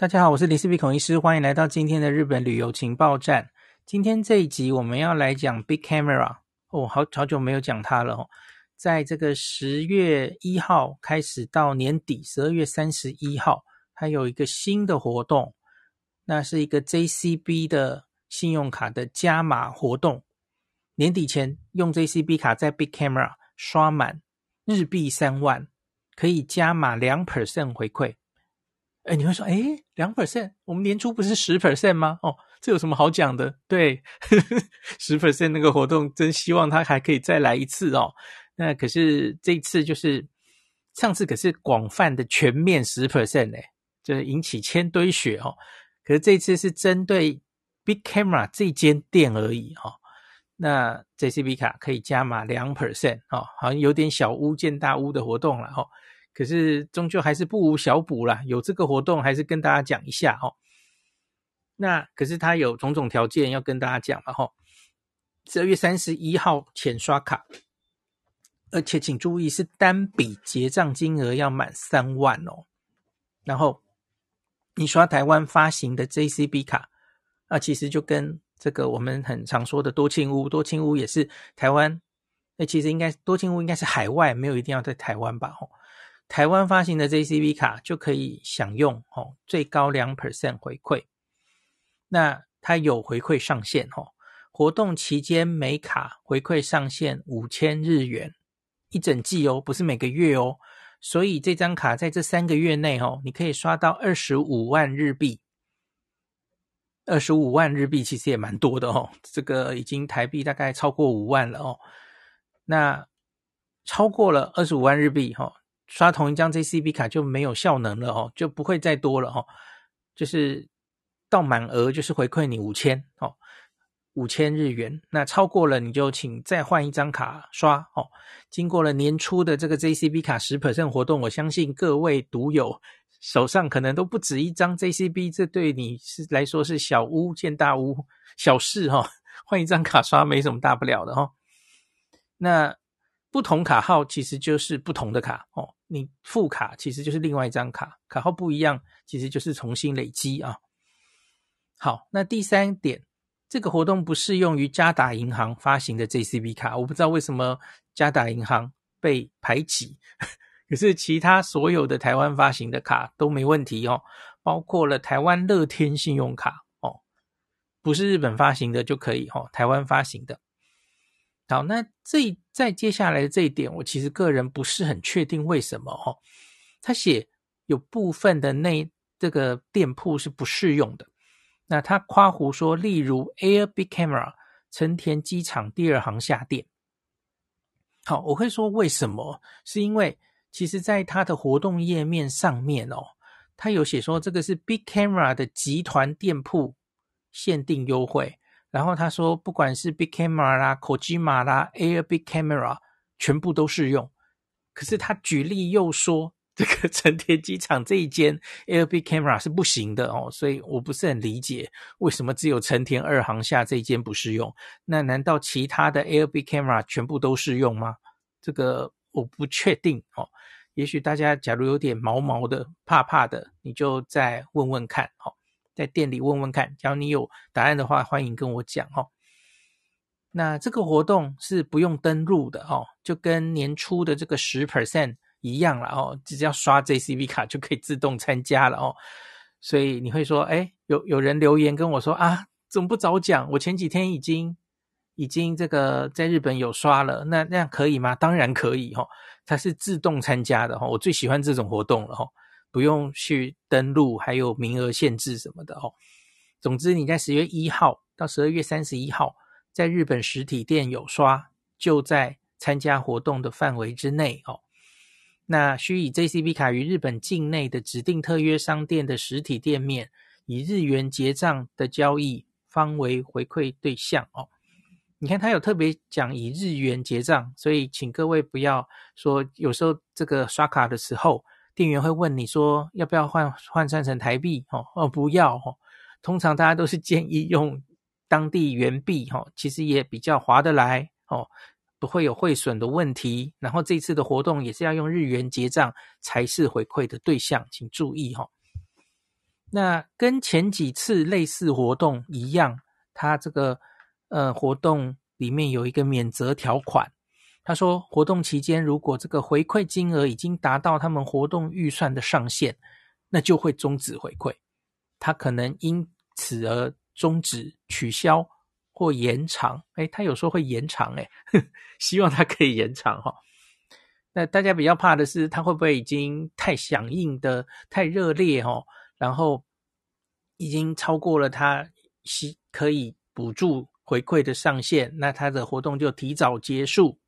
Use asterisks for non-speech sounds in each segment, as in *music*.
大家好，我是林氏璧孔医师，欢迎来到今天的日本旅游情报站。今天这一集我们要来讲 Big Camera 哦，好好久没有讲它了哦。在这个十月一号开始到年底十二月三十一号，它有一个新的活动，那是一个 JCB 的信用卡的加码活动。年底前用 JCB 卡在 Big Camera 刷满日币三万，可以加码两 percent 回馈。哎，你会说，哎，两 percent，我们年初不是十 percent 吗？哦，这有什么好讲的？对，*laughs* 十 percent 那个活动，真希望它还可以再来一次哦。那可是这一次就是上次可是广泛的全面十 percent 哎，就是引起千堆雪哦。可是这次是针对 Big Camera 这间店而已哦。那 JCB 卡可以加码两 percent 哦，好像有点小巫见大巫的活动了哦。可是终究还是不无小补啦，有这个活动还是跟大家讲一下哦。那可是他有种种条件要跟大家讲了哈。十二月三十一号前刷卡，而且请注意是单笔结账金额要满三万哦。然后你刷台湾发行的 JCB 卡，啊，其实就跟这个我们很常说的多庆屋，多庆屋也是台湾，那其实应该多庆屋应该是海外，没有一定要在台湾吧？吼。台湾发行的 JCB 卡就可以享用哦，最高两 percent 回馈。那它有回馈上限哦，活动期间每卡回馈上限五千日元，一整季哦，不是每个月哦。所以这张卡在这三个月内哦，你可以刷到二十五万日币。二十五万日币其实也蛮多的哦，这个已经台币大概超过五万了哦。那超过了二十五万日币哈。刷同一张 JCB 卡就没有效能了哦，就不会再多了哦。就是到满额就是回馈你五千哦，五千日元。那超过了你就请再换一张卡刷哦。经过了年初的这个 JCB 卡十 percent 活动，我相信各位读友手上可能都不止一张 JCB，这对你是来说是小巫见大巫，小事哈、哦。换一张卡刷没什么大不了的哈、哦。那不同卡号其实就是不同的卡哦。你副卡其实就是另外一张卡，卡号不一样，其实就是重新累积啊。好，那第三点，这个活动不适用于渣打银行发行的 JCB 卡，我不知道为什么渣打银行被排挤，*laughs* 可是其他所有的台湾发行的卡都没问题哦，包括了台湾乐天信用卡哦，不是日本发行的就可以哦，台湾发行的。好，那这在接下来的这一点，我其实个人不是很确定为什么哦。他写有部分的那这个店铺是不适用的。那他夸胡说，例如 Air Big Camera 成田机场第二航下店。好，我会说为什么？是因为其实在他的活动页面上面哦，他有写说这个是 Big Camera 的集团店铺限定优惠。然后他说，不管是 Big Camera 啦、Kojima 啦、Air Big Camera，全部都适用。可是他举例又说，这个成田机场这一间 Air Big Camera 是不行的哦，所以我不是很理解为什么只有成田二航厦这一间不适用。那难道其他的 Air Big Camera 全部都适用吗？这个我不确定哦。也许大家假如有点毛毛的、怕怕的，你就再问问看哦。在店里问问看，只要你有答案的话，欢迎跟我讲哦。那这个活动是不用登录的哦，就跟年初的这个十 percent 一样了哦，只要刷 JCB 卡就可以自动参加了哦。所以你会说，哎，有有人留言跟我说啊，怎么不早讲？我前几天已经已经这个在日本有刷了，那那样可以吗？当然可以哦，它是自动参加的哦，我最喜欢这种活动了哦。不用去登录，还有名额限制什么的哦。总之，你在十月一号到十二月三十一号，在日本实体店有刷，就在参加活动的范围之内哦。那需以 JCB 卡于日本境内的指定特约商店的实体店面，以日元结账的交易方为回馈对象哦。你看，他有特别讲以日元结账，所以请各位不要说有时候这个刷卡的时候。店员会问你说要不要换换算成台币？哦哦，不要哦。通常大家都是建议用当地元币，哈，其实也比较划得来哦，不会有汇损的问题。然后这次的活动也是要用日元结账才是回馈的对象，请注意哈。那跟前几次类似活动一样，它这个呃活动里面有一个免责条款。他说，活动期间如果这个回馈金额已经达到他们活动预算的上限，那就会终止回馈。他可能因此而终止、取消或延长。诶，他有时候会延长，诶，*laughs* 希望他可以延长哈。那大家比较怕的是，他会不会已经太响应的、太热烈哈？然后已经超过了他是可以补助回馈的上限，那他的活动就提早结束。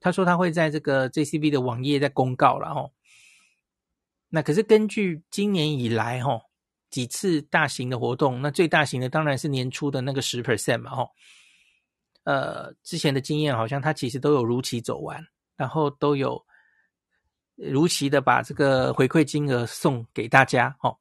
他说他会在这个 JCB 的网页在公告了哈。那可是根据今年以来哈几次大型的活动，那最大型的当然是年初的那个十 percent 嘛哈。呃，之前的经验好像他其实都有如期走完，然后都有如期的把这个回馈金额送给大家哦。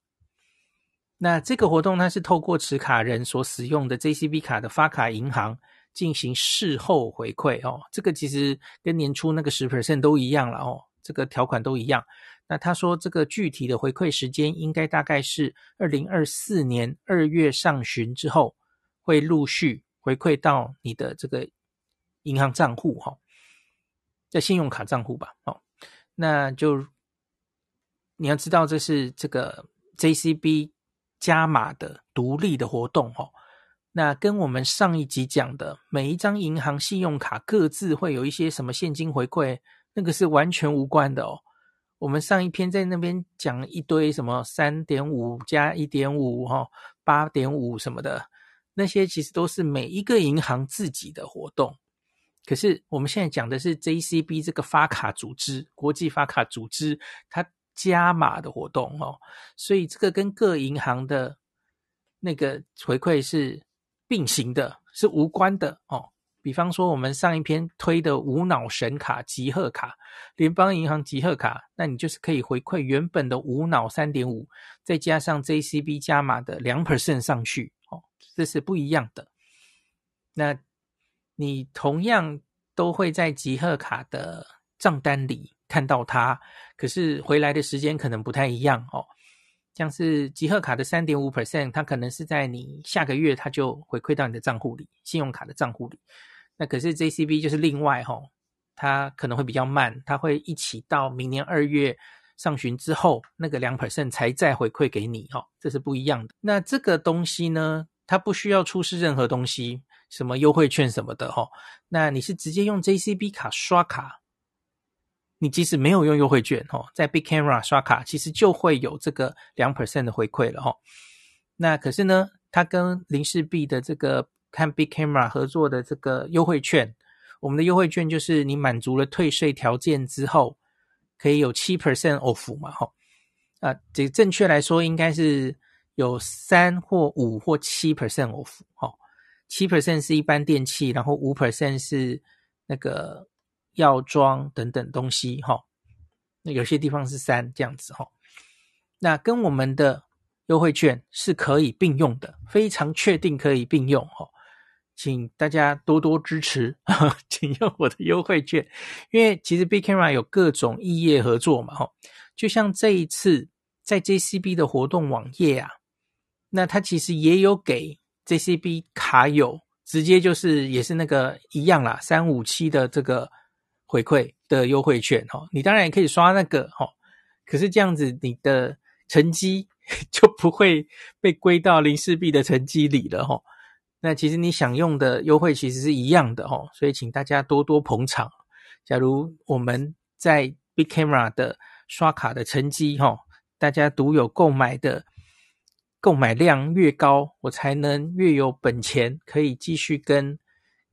那这个活动它是透过持卡人所使用的 JCB 卡的发卡银行进行事后回馈哦，这个其实跟年初那个十 percent 都一样了哦，这个条款都一样。那他说这个具体的回馈时间应该大概是二零二四年二月上旬之后，会陆续回馈到你的这个银行账户哈，在信用卡账户吧哦，那就你要知道这是这个 JCB。加码的独立的活动哦，那跟我们上一集讲的每一张银行信用卡各自会有一些什么现金回馈，那个是完全无关的哦。我们上一篇在那边讲一堆什么三点五加一点五哈，八点五什么的，那些其实都是每一个银行自己的活动。可是我们现在讲的是 JCB 这个发卡组织，国际发卡组织，它。加码的活动哦，所以这个跟各银行的那个回馈是并行的，是无关的哦。比方说，我们上一篇推的无脑神卡集贺卡，联邦银行集贺卡，那你就是可以回馈原本的无脑三点五，再加上 JCB 加码的两 percent 上去哦，这是不一样的。那你同样都会在集贺卡的账单里。看到它，可是回来的时间可能不太一样哦。像是集贺卡的三点五 percent，它可能是在你下个月它就回馈到你的账户里，信用卡的账户里。那可是 JCB 就是另外哈、哦，它可能会比较慢，它会一起到明年二月上旬之后，那个两 percent 才再回馈给你哈、哦，这是不一样的。那这个东西呢，它不需要出示任何东西，什么优惠券什么的哈、哦。那你是直接用 JCB 卡刷卡。你即使没有用优惠券哦，在 Big Camera 刷卡，其实就会有这个两 percent 的回馈了哈。那可是呢，它跟林氏璧的这个看 Big Camera 合作的这个优惠券，我们的优惠券就是你满足了退税条件之后，可以有七 percent off 嘛哈。啊，这正确来说应该是有三或五或七 percent off 哈。七 percent 是一般电器，然后五 percent 是那个。药妆等等东西哈，那有些地方是三这样子哈，那跟我们的优惠券是可以并用的，非常确定可以并用哈，请大家多多支持，*laughs* 请用我的优惠券，因为其实 Big Camera 有各种异业合作嘛哈，就像这一次在 JCB 的活动网页啊，那它其实也有给 JCB 卡友直接就是也是那个一样啦，三五七的这个。回馈的优惠券哈，你当然也可以刷那个哈，可是这样子你的成绩 *laughs* 就不会被归到林氏璧的成绩里了哈。那其实你想用的优惠其实是一样的哈，所以请大家多多捧场。假如我们在 Big Camera 的刷卡的成绩哈，大家独有购买的购买量越高，我才能越有本钱可以继续跟。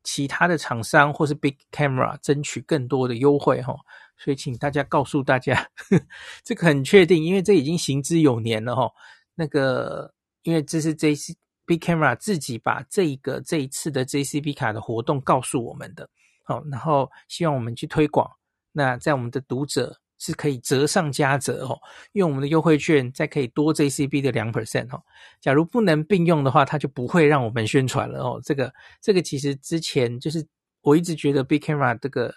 其他的厂商或是 Big Camera 争取更多的优惠哈，所以请大家告诉大家，呵 *laughs* 这个很确定，因为这已经行之有年了哈。那个，因为这是 JC Big Camera 自己把这个这一次的 JCB 卡的活动告诉我们的，好，然后希望我们去推广。那在我们的读者。是可以折上加折哦，用我们的优惠券再可以多 JCB 的两 percent 哦。假如不能并用的话，它就不会让我们宣传了哦。这个这个其实之前就是我一直觉得 Big Camera 这个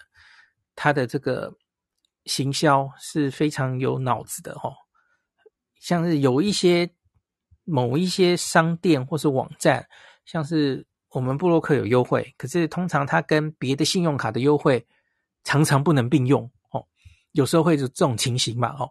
它的这个行销是非常有脑子的哦。像是有一些某一些商店或是网站，像是我们布洛克有优惠，可是通常它跟别的信用卡的优惠常常不能并用，有时候会是这种情形嘛哦。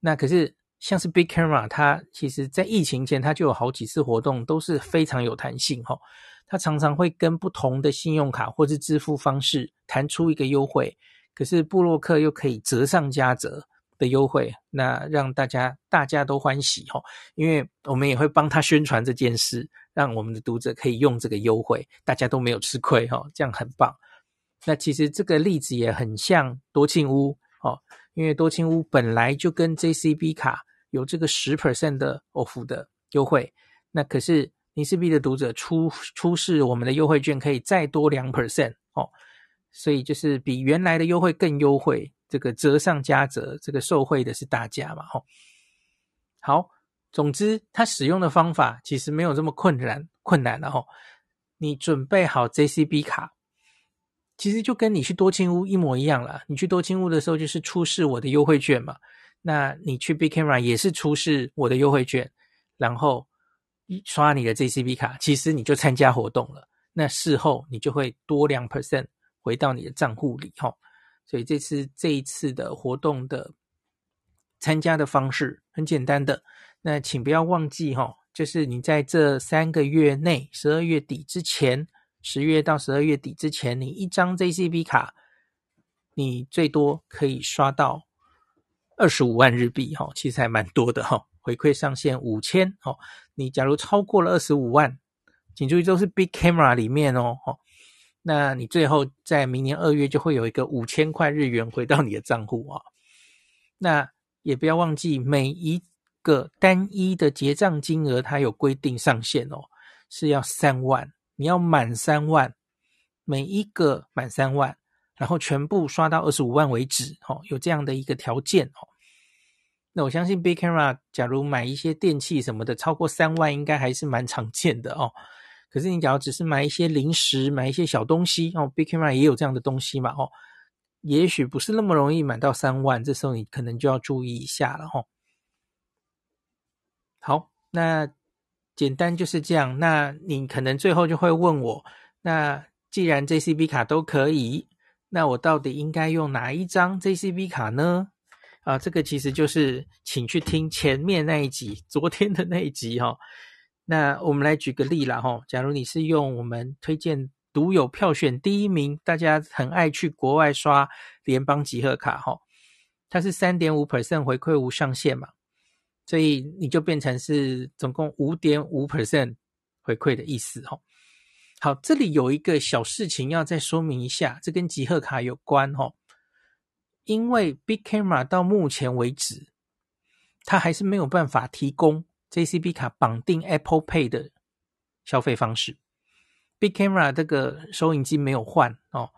那可是像是 Big Camera，它其实在疫情前它就有好几次活动，都是非常有弹性哈、哦。它常常会跟不同的信用卡或是支付方式弹出一个优惠，可是布洛克又可以折上加折。的优惠，那让大家大家都欢喜哈，因为我们也会帮他宣传这件事，让我们的读者可以用这个优惠，大家都没有吃亏哈，这样很棒。那其实这个例子也很像多庆屋哦，因为多清屋本来就跟 JCB 卡有这个十 percent 的 off 的优惠，那可是尼斯币的读者出出示我们的优惠券可以再多两 percent 哦，所以就是比原来的优惠更优惠。这个折上加折，这个受惠的是大家嘛？吼，好，总之，它使用的方法其实没有这么困难，困难了吼。你准备好 JCB 卡，其实就跟你去多庆屋一模一样了。你去多庆屋的时候，就是出示我的优惠券嘛。那你去 Big Camera 也是出示我的优惠券，然后刷你的 JCB 卡，其实你就参加活动了。那事后你就会多两 percent 回到你的账户里，吼。所以这次这一次的活动的参加的方式很简单的，那请不要忘记哈，就是你在这三个月内，十二月底之前，十月到十二月底之前，你一张 JCB 卡，你最多可以刷到二十五万日币哈，其实还蛮多的哈，回馈上限五千哦。你假如超过了二十五万，请注意都是 Big Camera 里面哦，那你最后在明年二月就会有一个五千块日元回到你的账户啊。那也不要忘记每一个单一的结账金额，它有规定上限哦，是要三万，你要满三万，每一个满三万，然后全部刷到二十五万为止哦，有这样的一个条件哦。那我相信 Big Camera 假如买一些电器什么的，超过三万应该还是蛮常见的哦。可是你假如只是买一些零食，买一些小东西哦，Big Camera 也有这样的东西嘛哦，也许不是那么容易买到三万，这时候你可能就要注意一下了哦。好，那简单就是这样。那你可能最后就会问我，那既然 JCB 卡都可以，那我到底应该用哪一张 JCB 卡呢？啊，这个其实就是请去听前面那一集，昨天的那一集哈、哦。那我们来举个例啦，哈，假如你是用我们推荐独有票选第一名，大家很爱去国外刷联邦集合卡，哈，它是三点五 percent 回馈无上限嘛，所以你就变成是总共五点五 percent 回馈的意思，哈。好，这里有一个小事情要再说明一下，这跟集贺卡有关，哦，因为 Big Camera 到目前为止，它还是没有办法提供。JCB 卡绑定 Apple Pay 的消费方式，Big Camera 这个收银机没有换哦，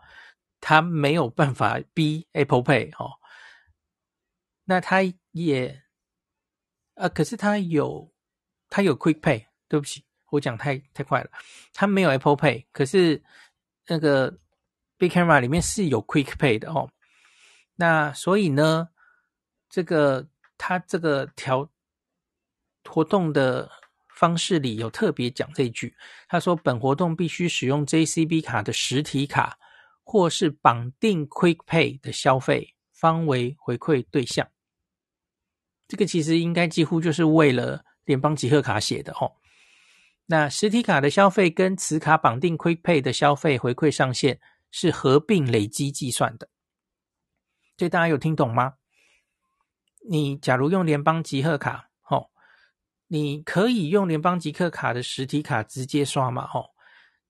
它没有办法逼 Apple Pay 哦。那它也，呃，可是它有，它有 Quick Pay。对不起，我讲太太快了，它没有 Apple Pay，可是那个 Big Camera 里面是有 Quick Pay 的哦。那所以呢，这个它这个条。活动的方式里有特别讲这一句，他说本活动必须使用 JCB 卡的实体卡，或是绑定 Quick Pay 的消费，方为回馈对象。这个其实应该几乎就是为了联邦集贺卡写的哦。那实体卡的消费跟此卡绑定 Quick Pay 的消费回馈上限是合并累积计算的，这大家有听懂吗？你假如用联邦集贺卡。你可以用联邦集贺卡的实体卡直接刷嘛？哦，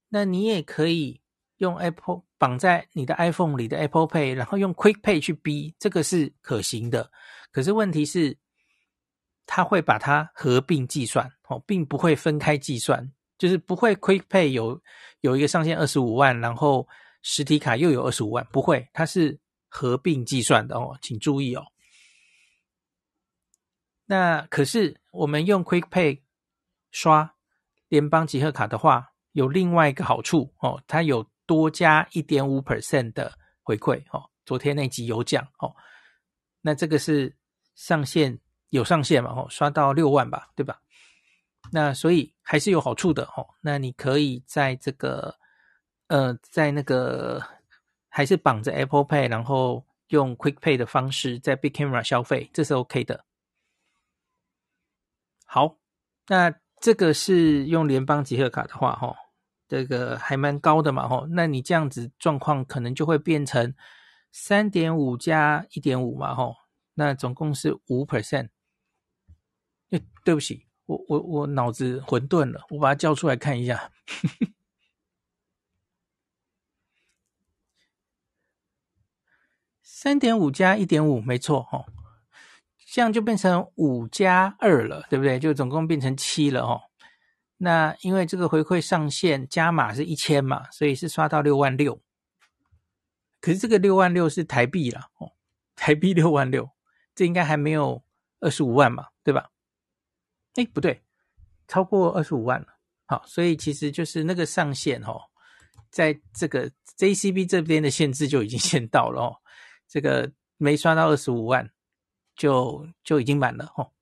那你也可以用 Apple 绑在你的 iPhone 里的 Apple Pay，然后用 Quick Pay 去逼，这个是可行的。可是问题是，它会把它合并计算，哦，并不会分开计算，就是不会 Quick Pay 有有一个上限二十五万，然后实体卡又有二十五万，不会，它是合并计算的哦，请注意哦。那可是我们用 Quick Pay 刷联邦集贺卡的话，有另外一个好处哦，它有多加一点五 percent 的回馈哦。昨天那集有讲哦，那这个是上限有上限嘛？哦，刷到六万吧，对吧？那所以还是有好处的哦。那你可以在这个呃，在那个还是绑着 Apple Pay，然后用 Quick Pay 的方式在 Big Camera 消费，这是 OK 的。好，那这个是用联邦集合卡的话，哈，这个还蛮高的嘛，哈。那你这样子状况可能就会变成三点五加一点五嘛，哈。那总共是五 percent。哎，对不起。我我我脑子混沌了，我把它叫出来看一下。三点五加一点五，没错哦，这样就变成五加二了，对不对？就总共变成七了哦。那因为这个回馈上限加码是一千嘛，所以是刷到六万六。可是这个六万六是台币啦哦，台币六万六，这应该还没有二十五万嘛，对吧？哎，不对，超过二十五万了。好，所以其实就是那个上限哦，在这个 JCB 这边的限制就已经 *laughs* 限到了哦。这个没刷到二十五万，就就已经满了哦。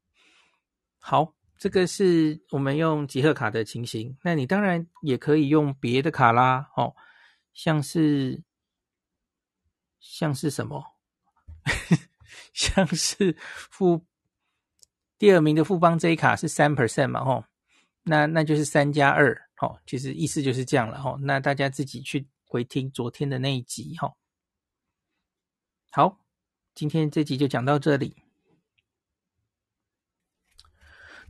好，这个是我们用集合卡的情形。那你当然也可以用别的卡啦，哦，像是像是什么，*laughs* 像是富。第二名的富邦 J 卡是三 percent 嘛，吼，那那就是三加二，吼，其实意思就是这样了，吼，那大家自己去回听昨天的那一集，吼。好，今天这集就讲到这里。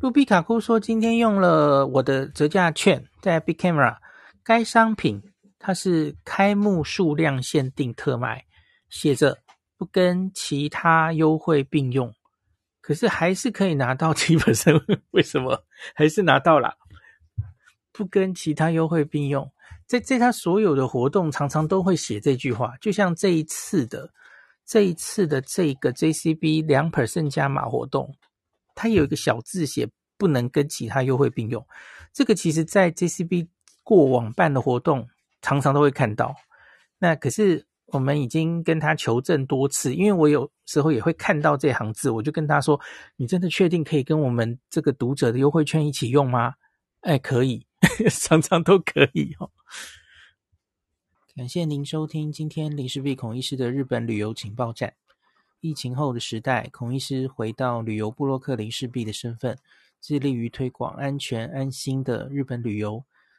卢比卡库说，今天用了我的折价券，在 Big Camera，该商品它是开幕数量限定特卖，写着不跟其他优惠并用。可是还是可以拿到 *laughs* 七 percent，为什么？还是拿到了？不跟其他优惠并用，在在他所有的活动常常都会写这句话，就像这一次的这一次的这个 JCB 两 percent 加码活动，它有一个小字写不能跟其他优惠并用。这个其实在 JCB 过往办的活动常常都会看到，那可是。我们已经跟他求证多次，因为我有时候也会看到这行字，我就跟他说：“你真的确定可以跟我们这个读者的优惠券一起用吗？”哎，可以，*laughs* 常常都可以哦。感谢您收听今天林氏璧孔医师的日本旅游情报站。疫情后的时代，孔医师回到旅游部落客林氏璧的身份，致力于推广安全安心的日本旅游。